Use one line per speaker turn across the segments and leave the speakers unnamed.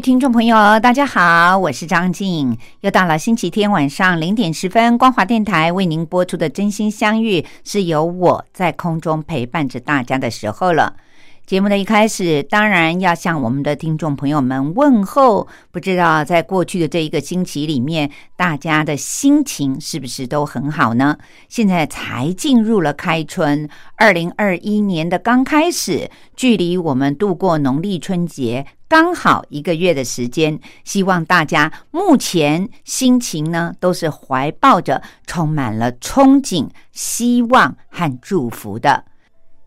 听众朋友，大家好，我是张静。又到了星期天晚上零点十分，光华电台为您播出的《真心相遇》，是由我在空中陪伴着大家的时候了。节目的一开始，当然要向我们的听众朋友们问候。不知道在过去的这一个星期里面，大家的心情是不是都很好呢？现在才进入了开春，二零二一年的刚开始，距离我们度过农历春节刚好一个月的时间。希望大家目前心情呢，都是怀抱着充满了憧憬、希望和祝福的。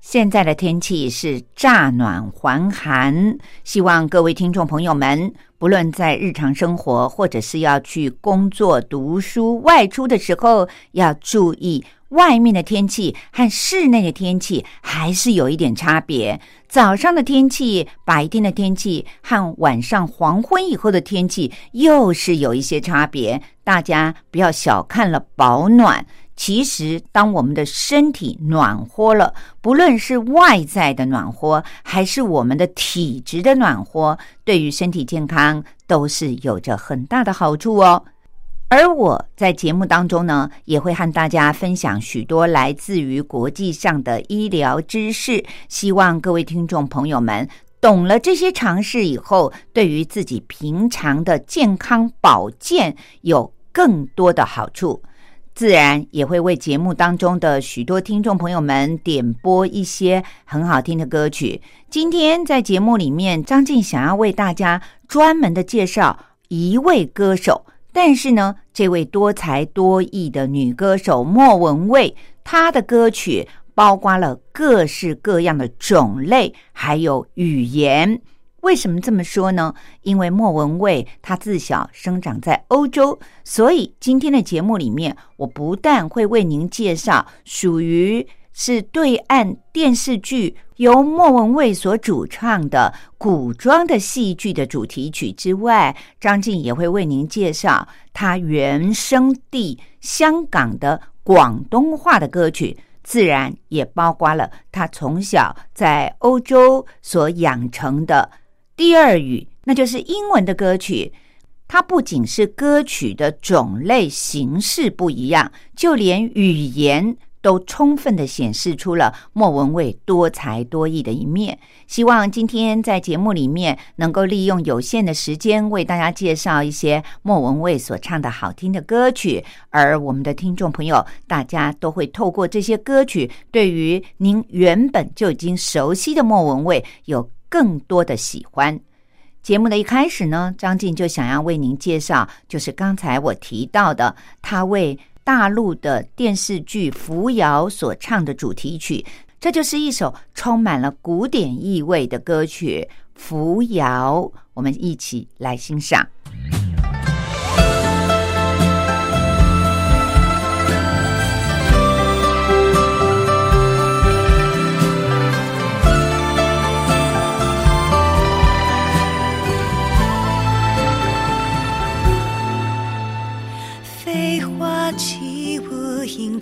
现在的天气是乍暖还寒，希望各位听众朋友们，不论在日常生活或者是要去工作、读书、外出的时候，要注意外面的天气和室内的天气还是有一点差别。早上的天气、白天的天气和晚上黄昏以后的天气又是有一些差别，大家不要小看了保暖。其实，当我们的身体暖和了，不论是外在的暖和，还是我们的体质的暖和，对于身体健康都是有着很大的好处哦。而我在节目当中呢，也会和大家分享许多来自于国际上的医疗知识，希望各位听众朋友们懂了这些常识以后，对于自己平常的健康保健有更多的好处。自然也会为节目当中的许多听众朋友们点播一些很好听的歌曲。今天在节目里面，张静想要为大家专门的介绍一位歌手，但是呢，这位多才多艺的女歌手莫文蔚，她的歌曲包括了各式各样的种类，还有语言。为什么这么说呢？因为莫文蔚她自小生长在欧洲，所以今天的节目里面，我不但会为您介绍属于是对岸电视剧由莫文蔚所主唱的古装的戏剧的主题曲之外，张静也会为您介绍他原生地香港的广东话的歌曲，自然也包括了他从小在欧洲所养成的。第二语，那就是英文的歌曲，它不仅是歌曲的种类形式不一样，就连语言都充分的显示出了莫文蔚多才多艺的一面。希望今天在节目里面能够利用有限的时间，为大家介绍一些莫文蔚所唱的好听的歌曲，而我们的听众朋友，大家都会透过这些歌曲，对于您原本就已经熟悉的莫文蔚有。更多的喜欢节目的一开始呢，张静就想要为您介绍，就是刚才我提到的，他为大陆的电视剧《扶摇》所唱的主题曲，这就是一首充满了古典意味的歌曲《扶摇》，我们一起来欣赏。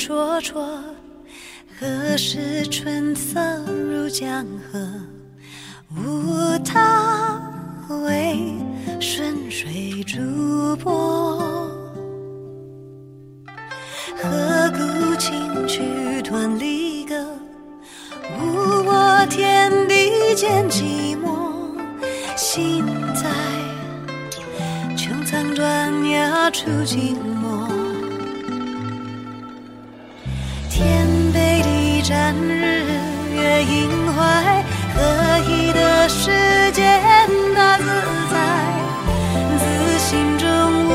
灼灼，何时春色入江河？无他，为顺水逐波。何故轻曲断离歌？无我天地间寂寞。心在穹苍断崖处静默。山日月盈怀，何以得世间大自在，自心中无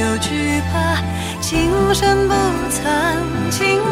有惧怕，情深不曾，情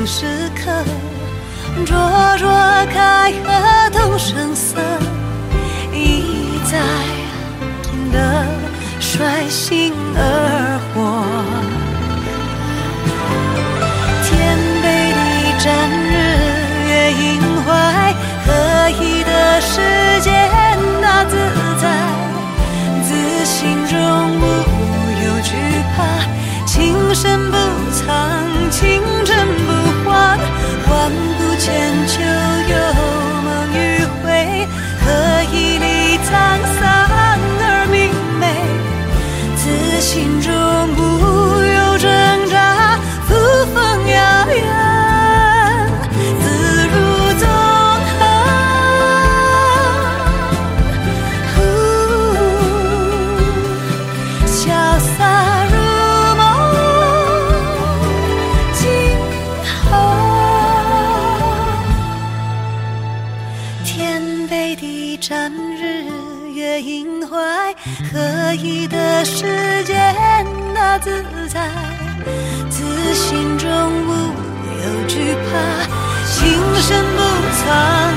前时刻？灼灼开合动声色，一再的率性而不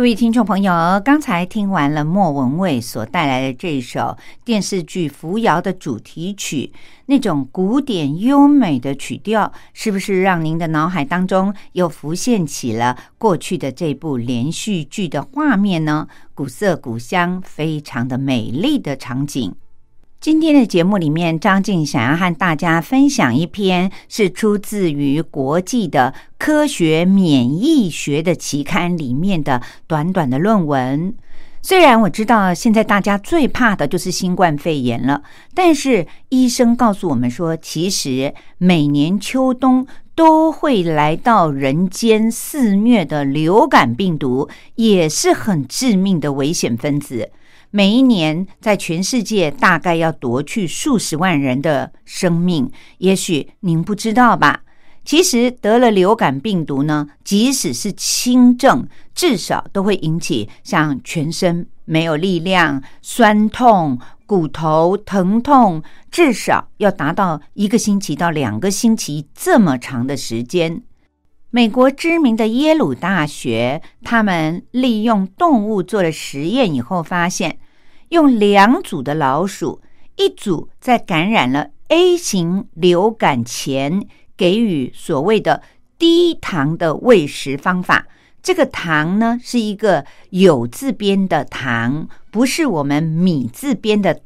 各位听众朋友，刚才听完了莫文蔚所带来的这首电视剧《扶摇》的主题曲，那种古典优美的曲调，是不是让您的脑海当中又浮现起了过去的这部连续剧的画面呢？古色古香，非常的美丽的场景。今天的节目里面，张静想要和大家分享一篇是出自于国际的科学免疫学的期刊里面的短短的论文。虽然我知道现在大家最怕的就是新冠肺炎了，但是医生告诉我们说，其实每年秋冬都会来到人间肆虐的流感病毒，也是很致命的危险分子。每一年在全世界大概要夺去数十万人的生命，也许您不知道吧？其实得了流感病毒呢，即使是轻症，至少都会引起像全身没有力量、酸痛、骨头疼痛，至少要达到一个星期到两个星期这么长的时间。美国知名的耶鲁大学，他们利用动物做了实验以后，发现用两组的老鼠，一组在感染了 A 型流感前，给予所谓的低糖的喂食方法。这个糖呢，是一个有字边的糖，不是我们米字边的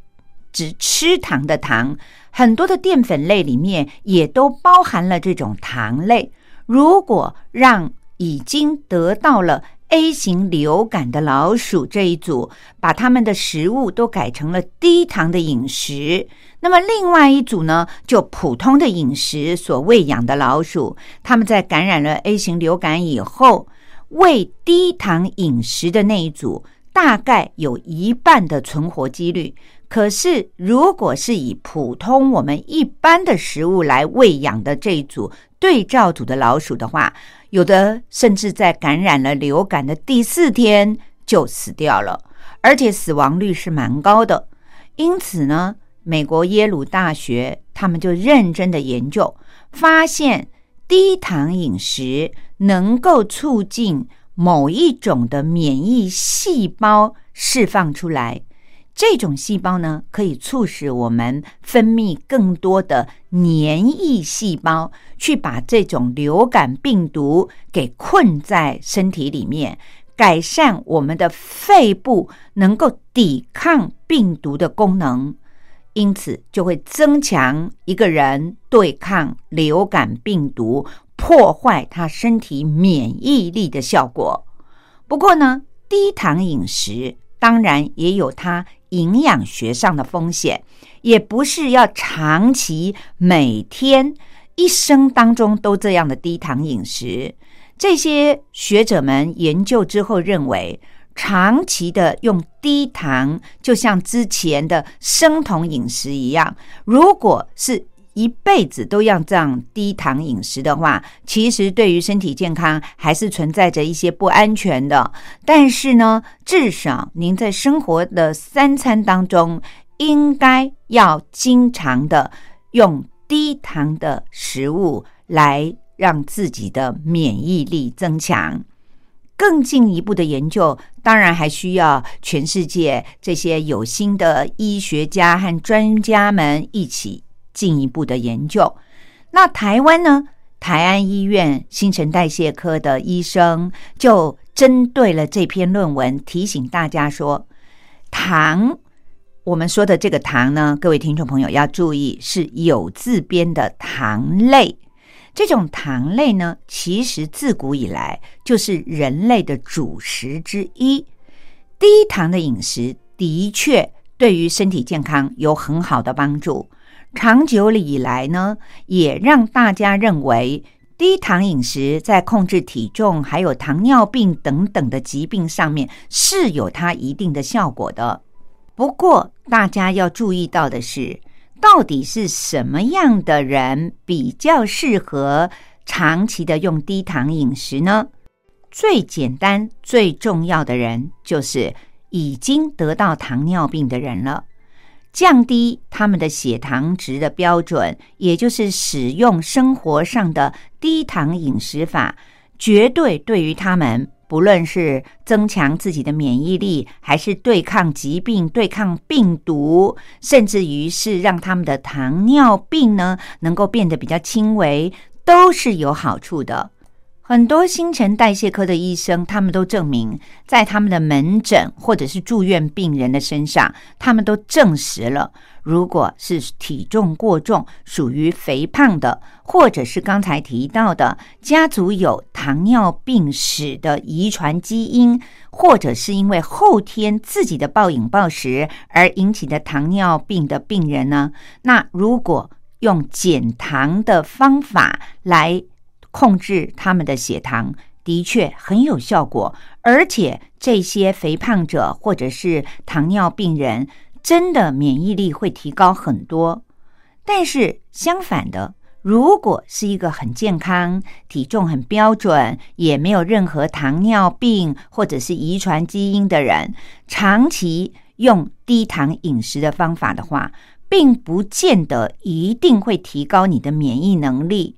只吃糖的糖。很多的淀粉类里面也都包含了这种糖类。如果让已经得到了 A 型流感的老鼠这一组，把他们的食物都改成了低糖的饮食，那么另外一组呢，就普通的饮食所喂养的老鼠，他们在感染了 A 型流感以后，喂低糖饮食的那一组，大概有一半的存活几率。可是，如果是以普通我们一般的食物来喂养的这一组对照组的老鼠的话，有的甚至在感染了流感的第四天就死掉了，而且死亡率是蛮高的。因此呢，美国耶鲁大学他们就认真的研究，发现低糖饮食能够促进某一种的免疫细胞释放出来。这种细胞呢，可以促使我们分泌更多的粘液细胞，去把这种流感病毒给困在身体里面，改善我们的肺部能够抵抗病毒的功能，因此就会增强一个人对抗流感病毒、破坏他身体免疫力的效果。不过呢，低糖饮食当然也有它。营养学上的风险，也不是要长期每天一生当中都这样的低糖饮食。这些学者们研究之后认为，长期的用低糖，就像之前的生酮饮食一样，如果是。一辈子都要这样低糖饮食的话，其实对于身体健康还是存在着一些不安全的。但是呢，至少您在生活的三餐当中，应该要经常的用低糖的食物来让自己的免疫力增强。更进一步的研究，当然还需要全世界这些有心的医学家和专家们一起。进一步的研究，那台湾呢？台安医院新陈代谢科的医生就针对了这篇论文，提醒大家说，糖，我们说的这个糖呢，各位听众朋友要注意，是有字边的糖类。这种糖类呢，其实自古以来就是人类的主食之一。低糖的饮食的确对于身体健康有很好的帮助。长久以来呢，也让大家认为低糖饮食在控制体重、还有糖尿病等等的疾病上面是有它一定的效果的。不过，大家要注意到的是，到底是什么样的人比较适合长期的用低糖饮食呢？最简单、最重要的人就是已经得到糖尿病的人了。降低他们的血糖值的标准，也就是使用生活上的低糖饮食法，绝对对于他们，不论是增强自己的免疫力，还是对抗疾病、对抗病毒，甚至于是让他们的糖尿病呢能够变得比较轻微，都是有好处的。很多新陈代谢科的医生，他们都证明，在他们的门诊或者是住院病人的身上，他们都证实了，如果是体重过重、属于肥胖的，或者是刚才提到的家族有糖尿病史的遗传基因，或者是因为后天自己的暴饮暴食而引起的糖尿病的病人呢，那如果用减糖的方法来。控制他们的血糖的确很有效果，而且这些肥胖者或者是糖尿病人真的免疫力会提高很多。但是相反的，如果是一个很健康、体重很标准，也没有任何糖尿病或者是遗传基因的人，长期用低糖饮食的方法的话，并不见得一定会提高你的免疫能力。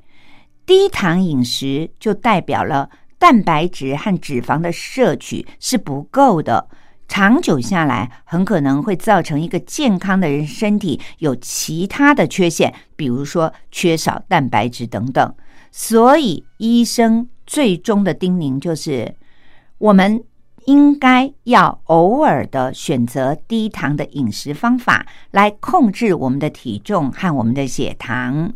低糖饮食就代表了蛋白质和脂肪的摄取是不够的，长久下来很可能会造成一个健康的人身体有其他的缺陷，比如说缺少蛋白质等等。所以医生最终的叮咛就是，我们应该要偶尔的选择低糖的饮食方法来控制我们的体重和我们的血糖。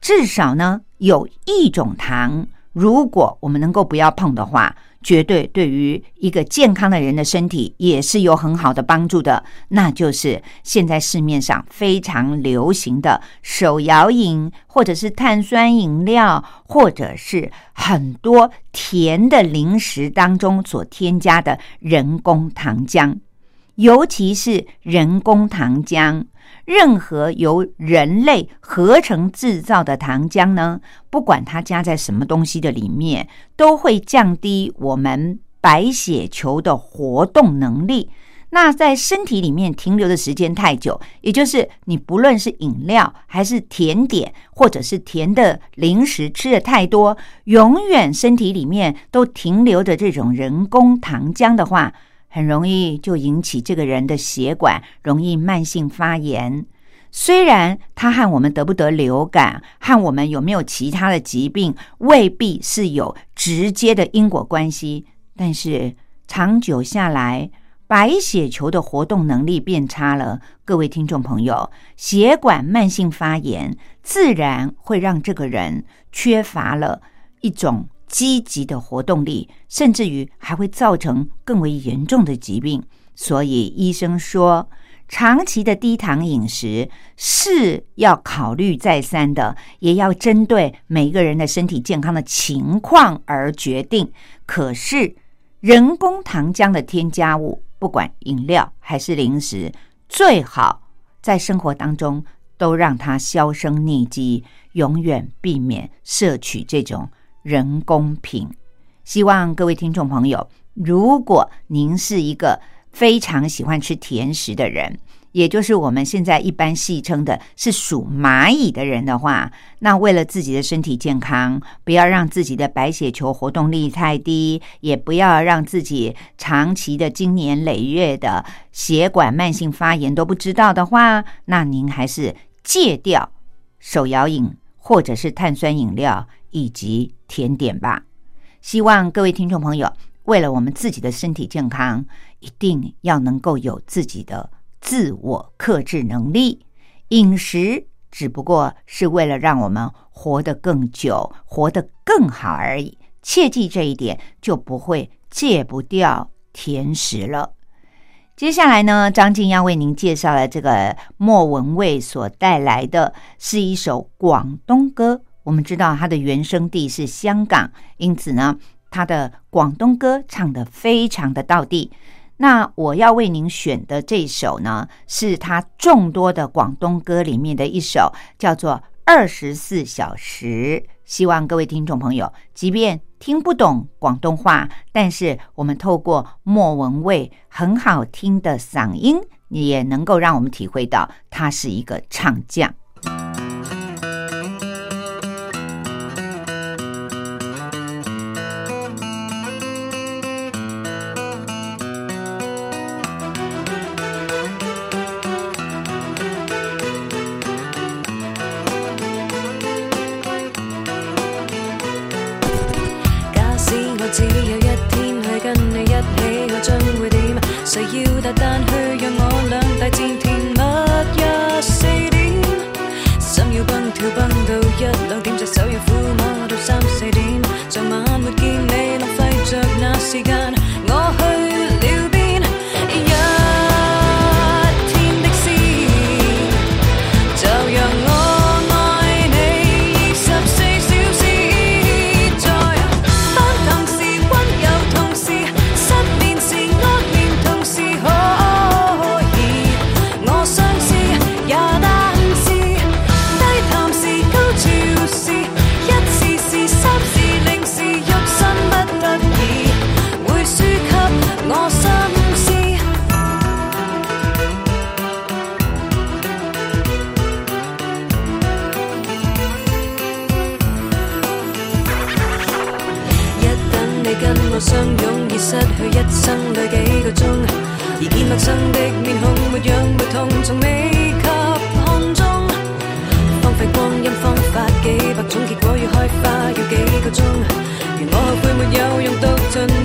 至少呢，有一种糖，如果我们能够不要碰的话，绝对对于一个健康的人的身体也是有很好的帮助的。那就是现在市面上非常流行的手摇饮，或者是碳酸饮料，或者是很多甜的零食当中所添加的人工糖浆，尤其是人工糖浆。任何由人类合成制造的糖浆呢，不管它加在什么东西的里面，都会降低我们白血球的活动能力。那在身体里面停留的时间太久，也就是你不论是饮料还是甜点，或者是甜的零食吃的太多，永远身体里面都停留着这种人工糖浆的话。很容易就引起这个人的血管容易慢性发炎。虽然它和我们得不得流感、和我们有没有其他的疾病未必是有直接的因果关系，但是长久下来，白血球的活动能力变差了。各位听众朋友，血管慢性发炎自然会让这个人缺乏了一种。积极的活动力，甚至于还会造成更为严重的疾病。所以医生说，长期的低糖饮食是要考虑再三的，也要针对每个人的身体健康的情况而决定。可是，人工糖浆的添加物，不管饮料还是零食，最好在生活当中都让它销声匿迹，永远避免摄取这种。人工品，希望各位听众朋友，如果您是一个非常喜欢吃甜食的人，也就是我们现在一般戏称的是属蚂蚁的人的话，那为了自己的身体健康，不要让自己的白血球活动力太低，也不要让自己长期的经年累月的血管慢性发炎都不知道的话，那您还是戒掉手摇饮或者是碳酸饮料。以及甜点吧。希望各位听众朋友，为了我们自己的身体健康，一定要能够有自己的自我克制能力。饮食只不过是为了让我们活得更久、活得更好而已。切记这一点，就不会戒不掉甜食了。接下来呢，张静要为您介绍的这个莫文蔚所带来的是一首广东歌。我们知道他的原生地是香港，因此呢，他的广东歌唱得非常的到地。那我要为您选的这首呢，是他众多的广东歌里面的一首，叫做《二十四小时》。希望各位听众朋友，即便听不懂广东话，但是我们透过莫文蔚很好听的嗓音，也能够让我们体会到他是一个唱将。
相拥已失去一生里几个钟，而见陌生的面孔，没痒没痛，从未及看中。荒废光阴方法几百种，结果要
开花
要几个钟。而我后悔没有用毒尽。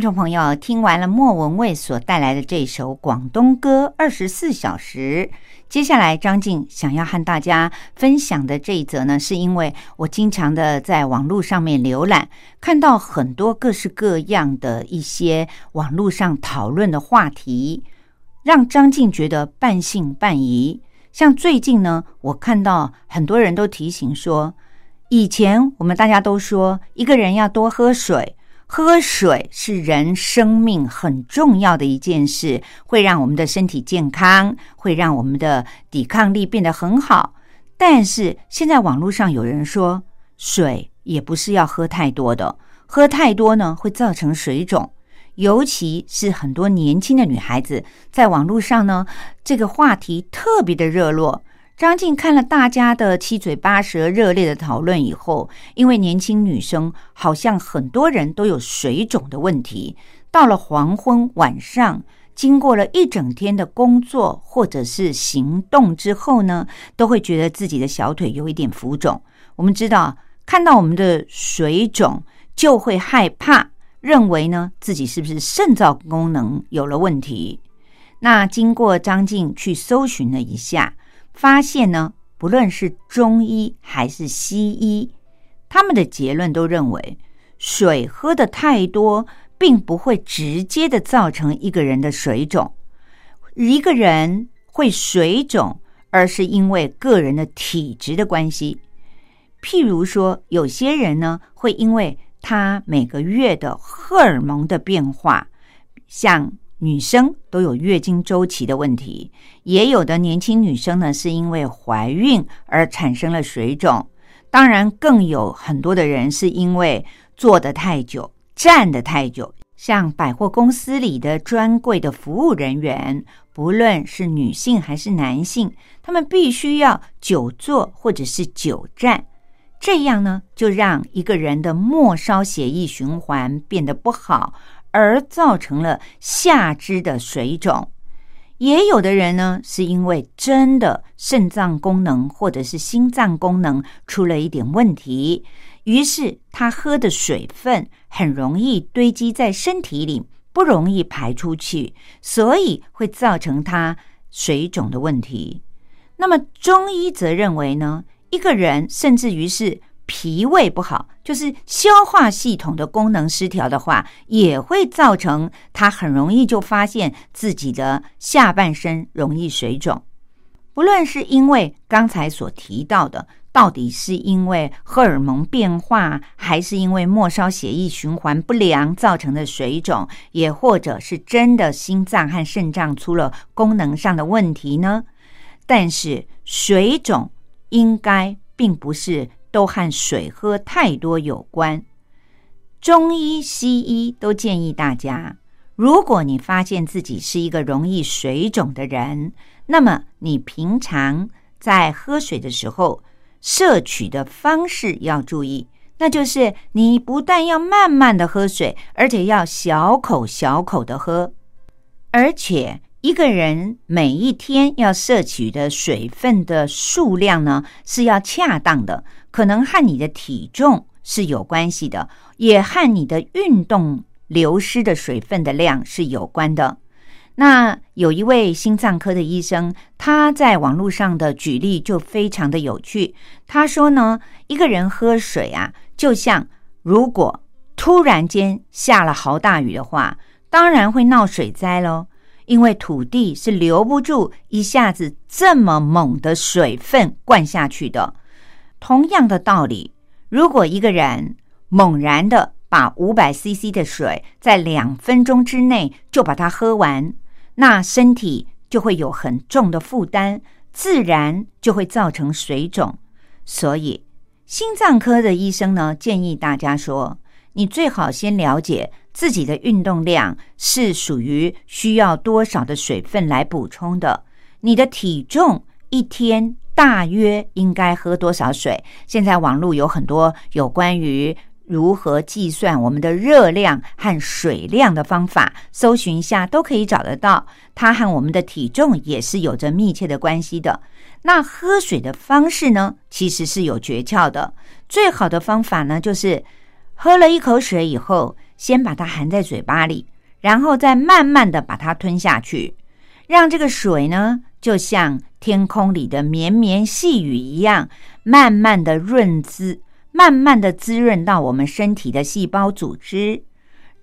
听众朋友，听完了莫文蔚所带来的这首广东歌《二十四小时》，接下来张静想要和大家分享的这一则呢，是因为我经常的在网络上面浏览，看到很多各式各样的一些网络上讨论的话题，让张静觉得半信半疑。像最近呢，我看到很多人都提醒说，以前我们大家都说一个人要多喝水。喝水是人生命很重要的一件事，会让我们的身体健康，会让我们的抵抗力变得很好。但是现在网络上有人说，水也不是要喝太多的，喝太多呢会造成水肿，尤其是很多年轻的女孩子在网络上呢，这个话题特别的热络。张静看了大家的七嘴八舌、热烈的讨论以后，因为年轻女生好像很多人都有水肿的问题，到了黄昏晚上，经过了一整天的工作或者是行动之后呢，都会觉得自己的小腿有一点浮肿。我们知道，看到我们的水肿就会害怕，认为呢自己是不是肾脏功能有了问题？那经过张静去搜寻了一下。发现呢，不论是中医还是西医，他们的结论都认为，水喝的太多，并不会直接的造成一个人的水肿。一个人会水肿，而是因为个人的体质的关系。譬如说，有些人呢，会因为他每个月的荷尔蒙的变化，像。女生都有月经周期的问题，也有的年轻女生呢是因为怀孕而产生了水肿。当然，更有很多的人是因为坐得太久、站得太久。像百货公司里的专柜的服务人员，不论是女性还是男性，他们必须要久坐或者是久站，这样呢就让一个人的末梢血液循环变得不好。而造成了下肢的水肿，也有的人呢，是因为真的肾脏功能或者是心脏功能出了一点问题，于是他喝的水分很容易堆积在身体里，不容易排出去，所以会造成他水肿的问题。那么中医则认为呢，一个人甚至于是。脾胃不好，就是消化系统的功能失调的话，也会造成他很容易就发现自己的下半身容易水肿。不论是因为刚才所提到的，到底是因为荷尔蒙变化，还是因为末梢血液循环不良造成的水肿，也或者是真的心脏和肾脏出了功能上的问题呢？但是水肿应该并不是。都和水喝太多有关。中医、西医都建议大家，如果你发现自己是一个容易水肿的人，那么你平常在喝水的时候摄取的方式要注意，那就是你不但要慢慢的喝水，而且要小口小口的喝，而且。一个人每一天要摄取的水分的数量呢，是要恰当的，可能和你的体重是有关系的，也和你的运动流失的水分的量是有关的。那有一位心脏科的医生，他在网络上的举例就非常的有趣。他说呢，一个人喝水啊，就像如果突然间下了好大雨的话，当然会闹水灾喽。因为土地是留不住一下子这么猛的水分灌下去的。同样的道理，如果一个人猛然的把五百 CC 的水在两分钟之内就把它喝完，那身体就会有很重的负担，自然就会造成水肿。所以，心脏科的医生呢建议大家说，你最好先了解。自己的运动量是属于需要多少的水分来补充的？你的体重一天大约应该喝多少水？现在网络有很多有关于如何计算我们的热量和水量的方法，搜寻一下都可以找得到。它和我们的体重也是有着密切的关系的。那喝水的方式呢？其实是有诀窍的。最好的方法呢，就是喝了一口水以后。先把它含在嘴巴里，然后再慢慢的把它吞下去，让这个水呢，就像天空里的绵绵细雨一样，慢慢的润滋，慢慢的滋润到我们身体的细胞组织。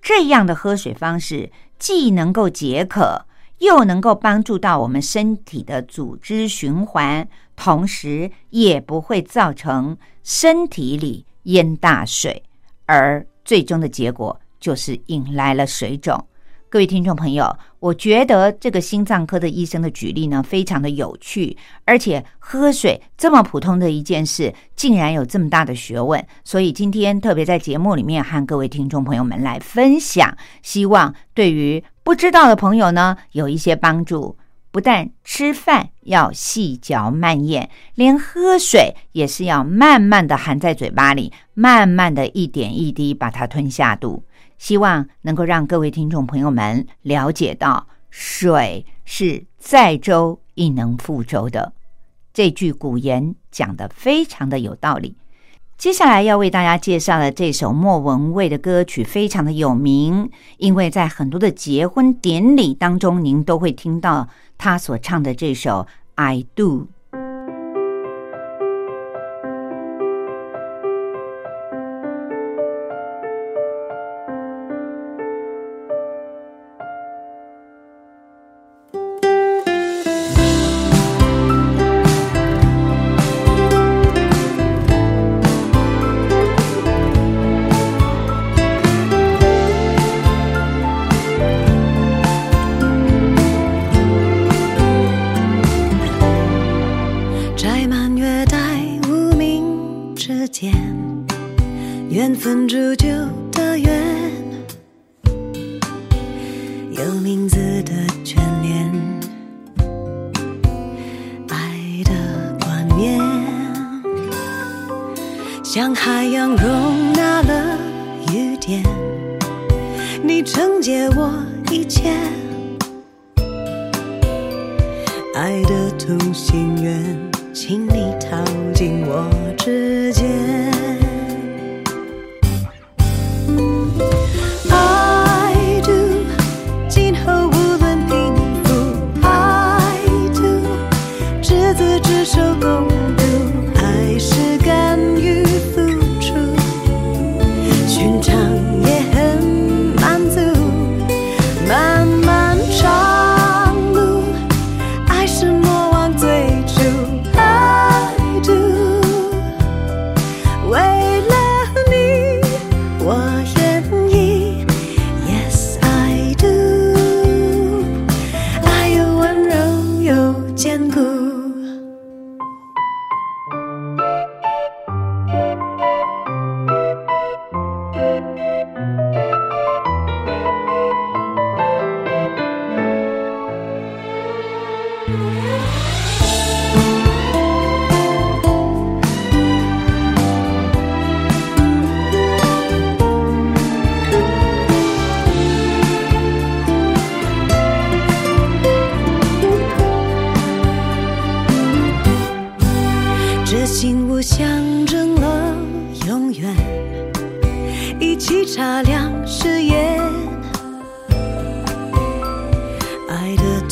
这样的喝水方式，既能够解渴，又能够帮助到我们身体的组织循环，同时也不会造成身体里淹大水，而最终的结果就是引来了水肿。各位听众朋友，我觉得这个心脏科的医生的举例呢，非常的有趣，而且喝水这么普通的一件事，竟然有这么大的学问。所以今天特别在节目里面和各位听众朋友们来分享，希望对于不知道的朋友呢，有一些帮助。不但吃饭要细嚼慢咽，连喝水也是要慢慢的含在嘴巴里，慢慢的一点一滴把它吞下肚。希望能够让各位听众朋友们了解到，水是载舟亦能覆舟的这句古言讲的非常的有道理。接下来要为大家介绍的这首莫文蔚的歌曲非常的有名，因为在很多的结婚典礼当中，您都会听到他所唱的这首《I Do》。
太阳容纳了雨点，你承接我一切。爱的同心圆，请你套进我指尖。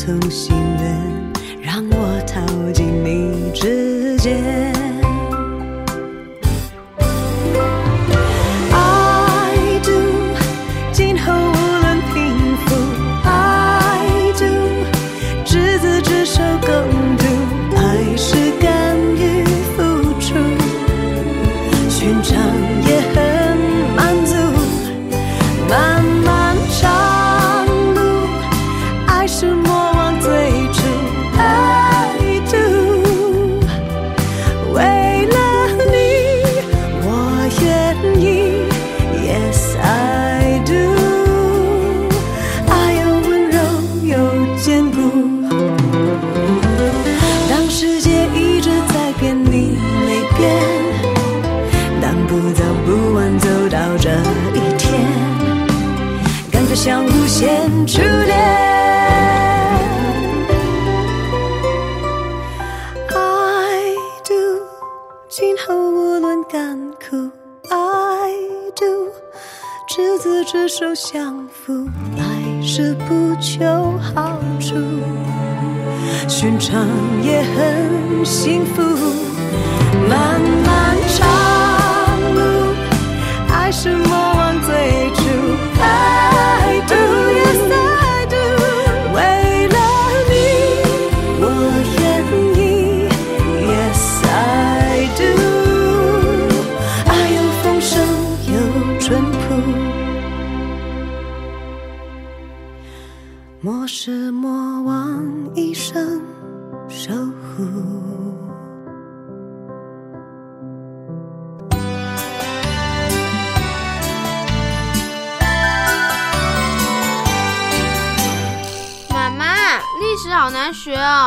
同心愿，让我逃进你指尖。相扶，来时不求好处，寻常也很幸福。漫漫长路，爱是莫忘最初。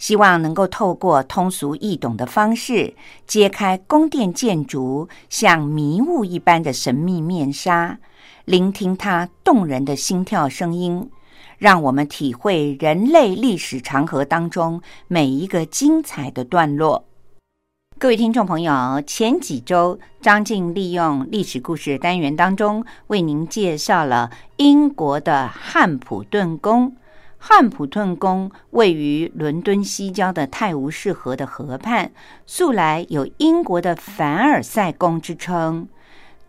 希望能够透过通俗易懂的方式，揭开宫殿建筑像迷雾一般的神秘面纱，聆听它动人的心跳声音，让我们体会人类历史长河当中每一个精彩的段落。各位听众朋友，前几周张静利用历史故事单元当中，为您介绍了英国的汉普顿宫。汉普顿宫位于伦敦西郊的泰晤士河的河畔，素来有英国的凡尔赛宫之称。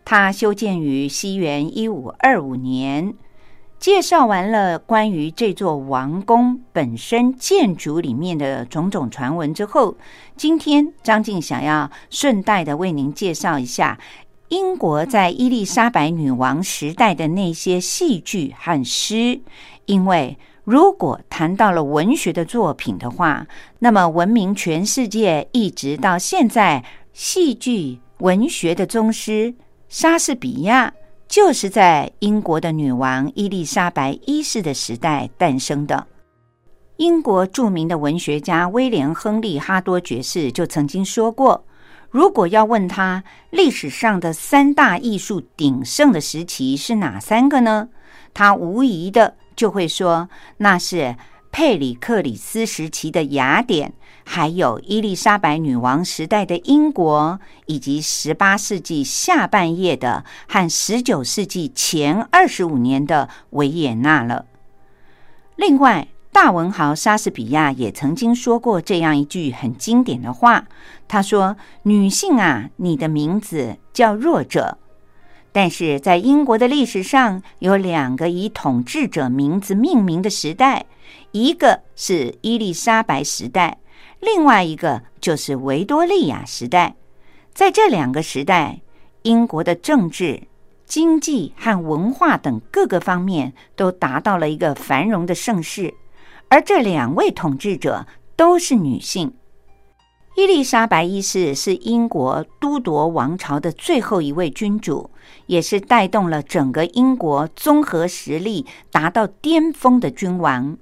它修建于西元一五二五年。介绍完了关于这座王宫本身建筑里面的种种传闻之后，今天张静想要顺带的为您介绍一下英国在伊丽莎白女王时代的那些戏剧和诗，因为。如果谈到了文学的作品的话，那么闻名全世界一直到现在，戏剧文学的宗师莎士比亚就是在英国的女王伊丽莎白一世的时代诞生的。英国著名的文学家威廉·亨利·哈多爵士就曾经说过：“如果要问他历史上的三大艺术鼎盛的时期是哪三个呢？他无疑的。”就会说那是佩里克里斯时期的雅典，还有伊丽莎白女王时代的英国，以及十八世纪下半叶的和十九世纪前二十五年的维也纳了。另外，大文豪莎士比亚也曾经说过这样一句很经典的话，他说：“女性啊，你的名字叫弱者。”但是在英国的历史上，有两个以统治者名字命名的时代，一个是伊丽莎白时代，另外一个就是维多利亚时代。在这两个时代，英国的政治、经济和文化等各个方面都达到了一个繁荣的盛世，而这两位统治者都是女性。伊丽莎白一世是英国都铎王朝的最后一位君主，也是带动了整个英国综合实力达到巅峰的君王。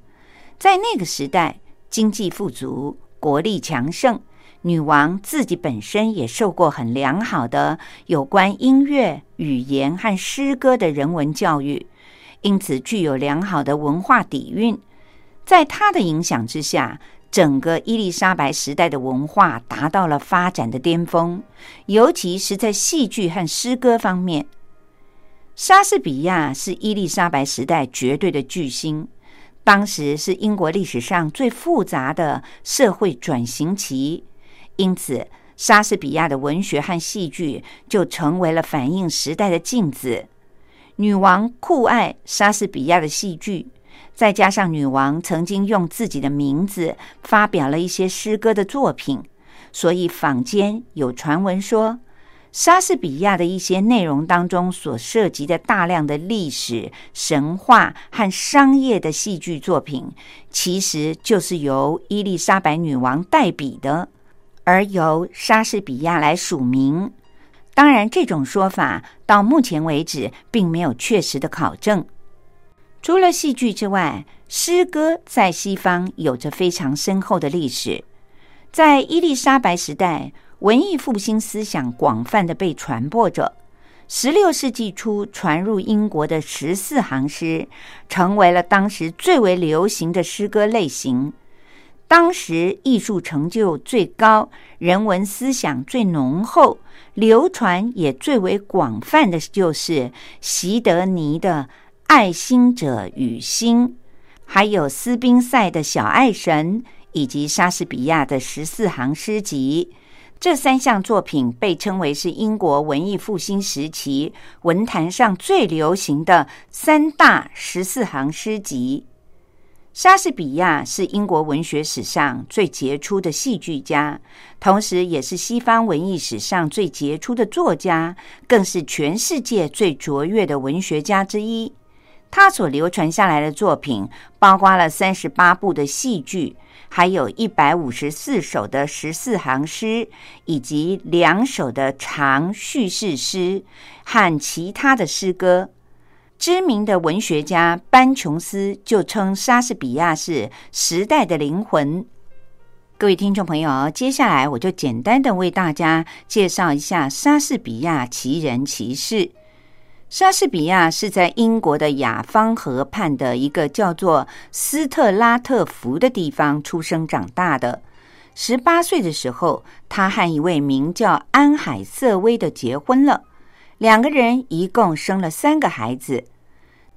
在那个时代，经济富足，国力强盛，女王自己本身也受过很良好的有关音乐、语言和诗歌的人文教育，因此具有良好的文化底蕴。在她的影响之下。整个伊丽莎白时代的文化达到了发展的巅峰，尤其是在戏剧和诗歌方面。莎士比亚是伊丽莎白时代绝对的巨星，当时是英国历史上最复杂的社会转型期，因此莎士比亚的文学和戏剧就成为了反映时代的镜子。女王酷爱莎士比亚的戏剧。再加上女王曾经用自己的名字发表了一些诗歌的作品，所以坊间有传闻说，莎士比亚的一些内容当中所涉及的大量的历史、神话和商业的戏剧作品，其实就是由伊丽莎白女王代笔的，而由莎士比亚来署名。当然，这种说法到目前为止并没有确实的考证。除了戏剧之外，诗歌在西方有着非常深厚的历史。在伊丽莎白时代，文艺复兴思想广泛的被传播着。十六世纪初传入英国的十四行诗，成为了当时最为流行的诗歌类型。当时艺术成就最高、人文思想最浓厚、流传也最为广泛的就是席德尼的。爱心者与心，还有斯宾塞的小爱神，以及莎士比亚的十四行诗集，这三项作品被称为是英国文艺复兴时期文坛上最流行的三大十四行诗集。莎士比亚是英国文学史上最杰出的戏剧家，同时也是西方文艺史上最杰出的作家，更是全世界最卓越的文学家之一。他所流传下来的作品，包括了三十八部的戏剧。还有一百五十四首的十四行诗，以及两首的长叙事诗和其他的诗歌。知名的文学家班琼斯就称莎士比亚是时代的灵魂。各位听众朋友，接下来我就简单的为大家介绍一下莎士比亚奇人奇事。莎士比亚是在英国的雅芳河畔的一个叫做斯特拉特福的地方出生长大的。十八岁的时候，他和一位名叫安海瑟薇的结婚了，两个人一共生了三个孩子。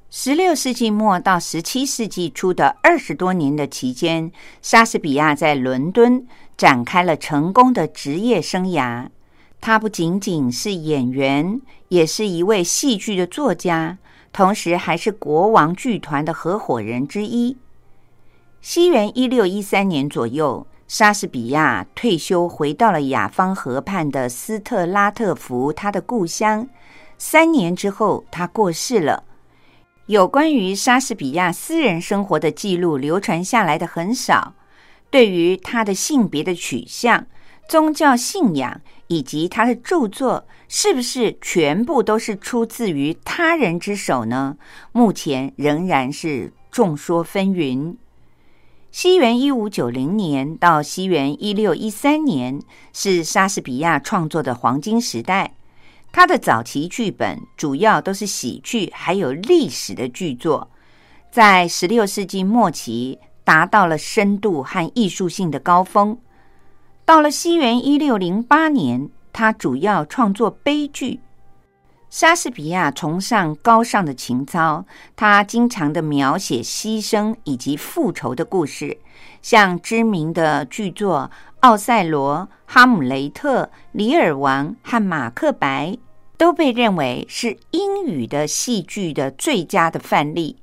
十六世纪末到十七世纪初的二十多年的期间，莎士比亚在伦敦展开了成功的职业生涯。他不仅仅是演员，也是一位戏剧的作家，同时还是国王剧团的合伙人之一。西元一六一三年左右，莎士比亚退休，回到了雅芳河畔的斯特拉特福，他的故乡。三年之后，他过世了。有关于莎士比亚私人生活的记录流传下来的很少。对于他的性别的取向、宗教信仰。以及他的著作是不是全部都是出自于他人之手呢？目前仍然是众说纷纭。西元一五九零年到西元一六一三年是莎士比亚创作的黄金时代。他的早期剧本主要都是喜剧，还有历史的剧作，在十六世纪末期达到了深度和艺术性的高峰。到了西元一六零八年，他主要创作悲剧。莎士比亚崇尚高尚的情操，他经常的描写牺牲以及复仇的故事，像知名的剧作《奥赛罗》《哈姆雷特》《李尔王》和《马克白》，都被认为是英语的戏剧的最佳的范例。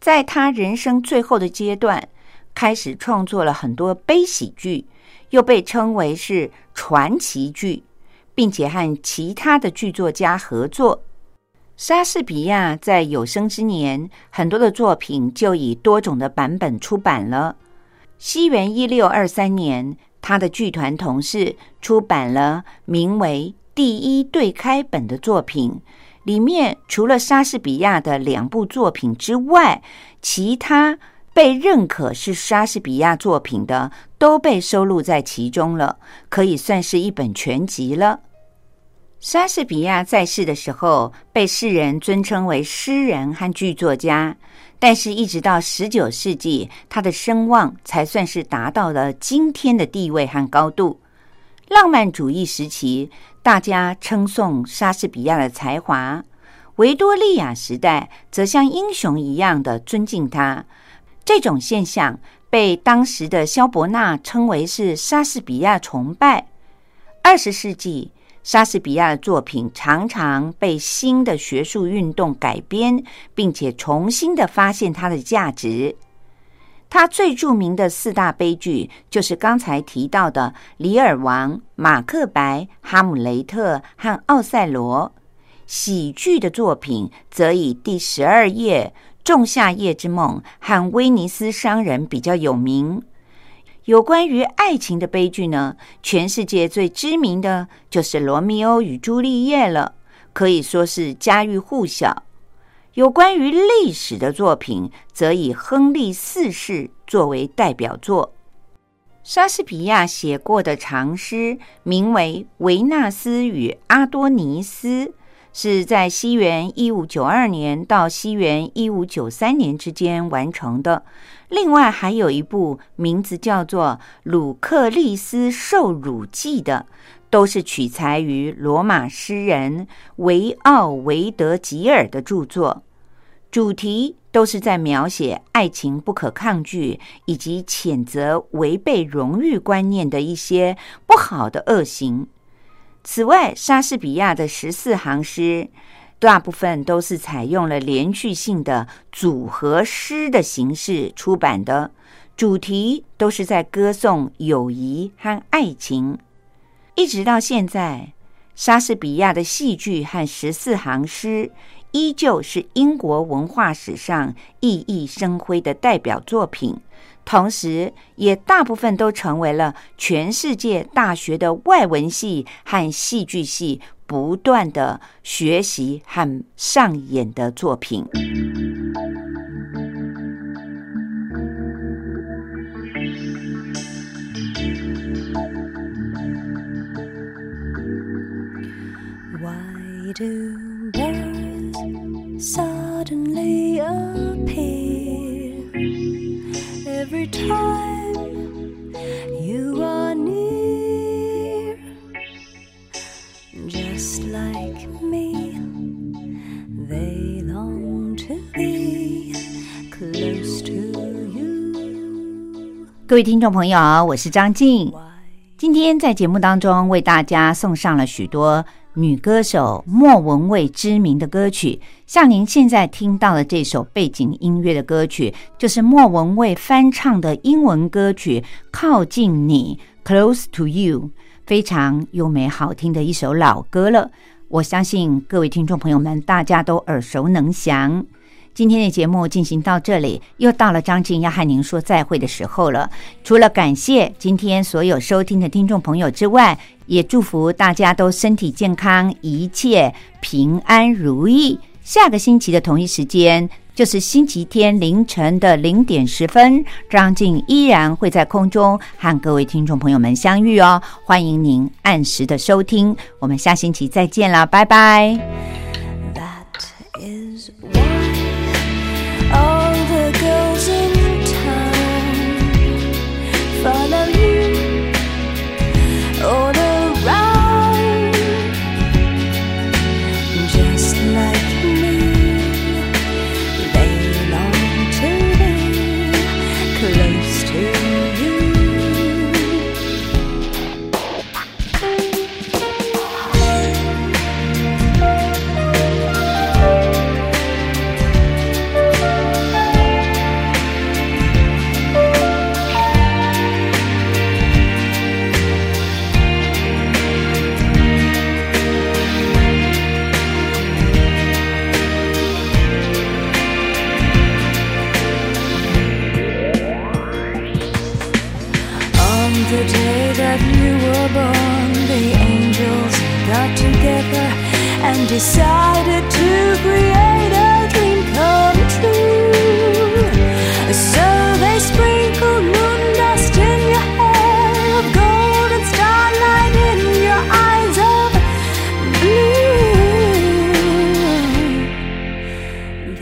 在他人生最后的阶段，开始创作了很多悲喜剧。又被称为是传奇剧，并且和其他的剧作家合作。莎士比亚在有生之年，很多的作品就以多种的版本出版了。西元一六二三年，他的剧团同事出版了名为《第一对开本》的作品，里面除了莎士比亚的两部作品之外，其他。被认可是莎士比亚作品的，都被收录在其中了，可以算是一本全集了。莎士比亚在世的时候，被世人尊称为诗人和剧作家，但是一直到十九世纪，他的声望才算是达到了今天的地位和高度。浪漫主义时期，大家称颂莎士比亚的才华；维多利亚时代，则像英雄一样的尊敬他。这种现象被当时的萧伯纳称为是莎士比亚崇拜。二十世纪，莎士比亚的作品常常被新的学术运动改编，并且重新的发现它的价值。他最著名的四大悲剧就是刚才提到的《李尔王》《马克白》《哈姆雷特》和《奥赛罗》。喜剧的作品则以第十二页。《仲夏夜之梦》和《威尼斯商人》比较有名。有关于爱情的悲剧呢，全世界最知名的就是《罗密欧与朱丽叶》了，可以说是家喻户晓。有关于历史的作品，则以亨利四世作为代表作。莎士比亚写过的长诗名为《维纳斯与阿多尼斯》。是在西元一五九二年到西元一五九三年之间完成的。另外还有一部名字叫做《鲁克利斯受辱记》的，都是取材于罗马诗人维奥维德吉尔的著作，主题都。是在描写爱情不可抗拒，以及谴责违背荣誉观念的一些不好的恶行。此外，莎士比亚的十四行诗大部分都是采用了连续性的组合诗的形式出版的，主题都是在歌颂友谊和爱情。一直到现在，莎士比亚的戏剧和十四行诗依旧是英国文化史上熠熠生辉的代表作品，同时也大部分都成为了全世界大学的外文系和戏剧系不断的学习和上演的作品。
Why do birds time you are near? Just like me, they long to be close to you.
各位听众朋友，我是张静。今天在节目当中为大家送上了许多女歌手莫文蔚知名的歌曲，像您现在听到的这首背景音乐的歌曲，就是莫文蔚翻唱的英文歌曲《靠近你》（Close to You），非常优美好听的一首老歌了。我相信各位听众朋友们大家都耳熟能详。今天的节目进行到这里，又到了张静要和您说再会的时候了。除了感谢今天所有收听的听众朋友之外，也祝福大家都身体健康，一切平安如意。下个星期的同一时间，就是星期天凌晨的零点十分，张静依然会在空中和各位听众朋友们相遇哦。欢迎您按时的收听，我们下星期再见了，拜拜。
Decided to create a dream come true. So they sprinkled moon dust in your hair of gold and starlight in your eyes of blue.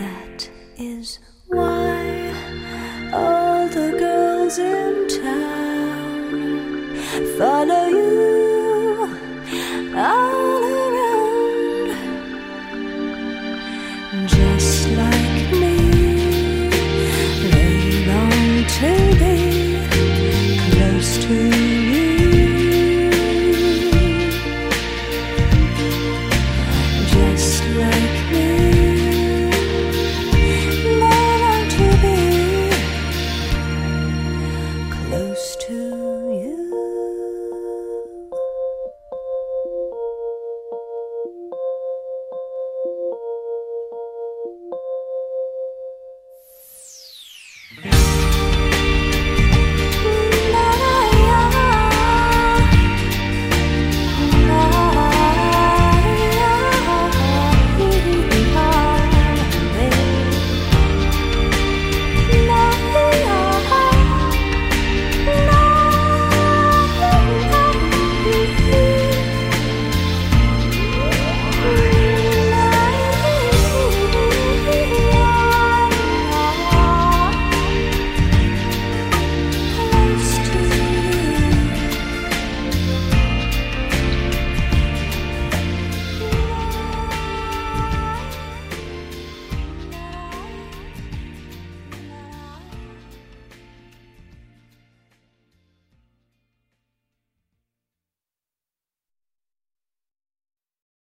That is why all the girls in town follow you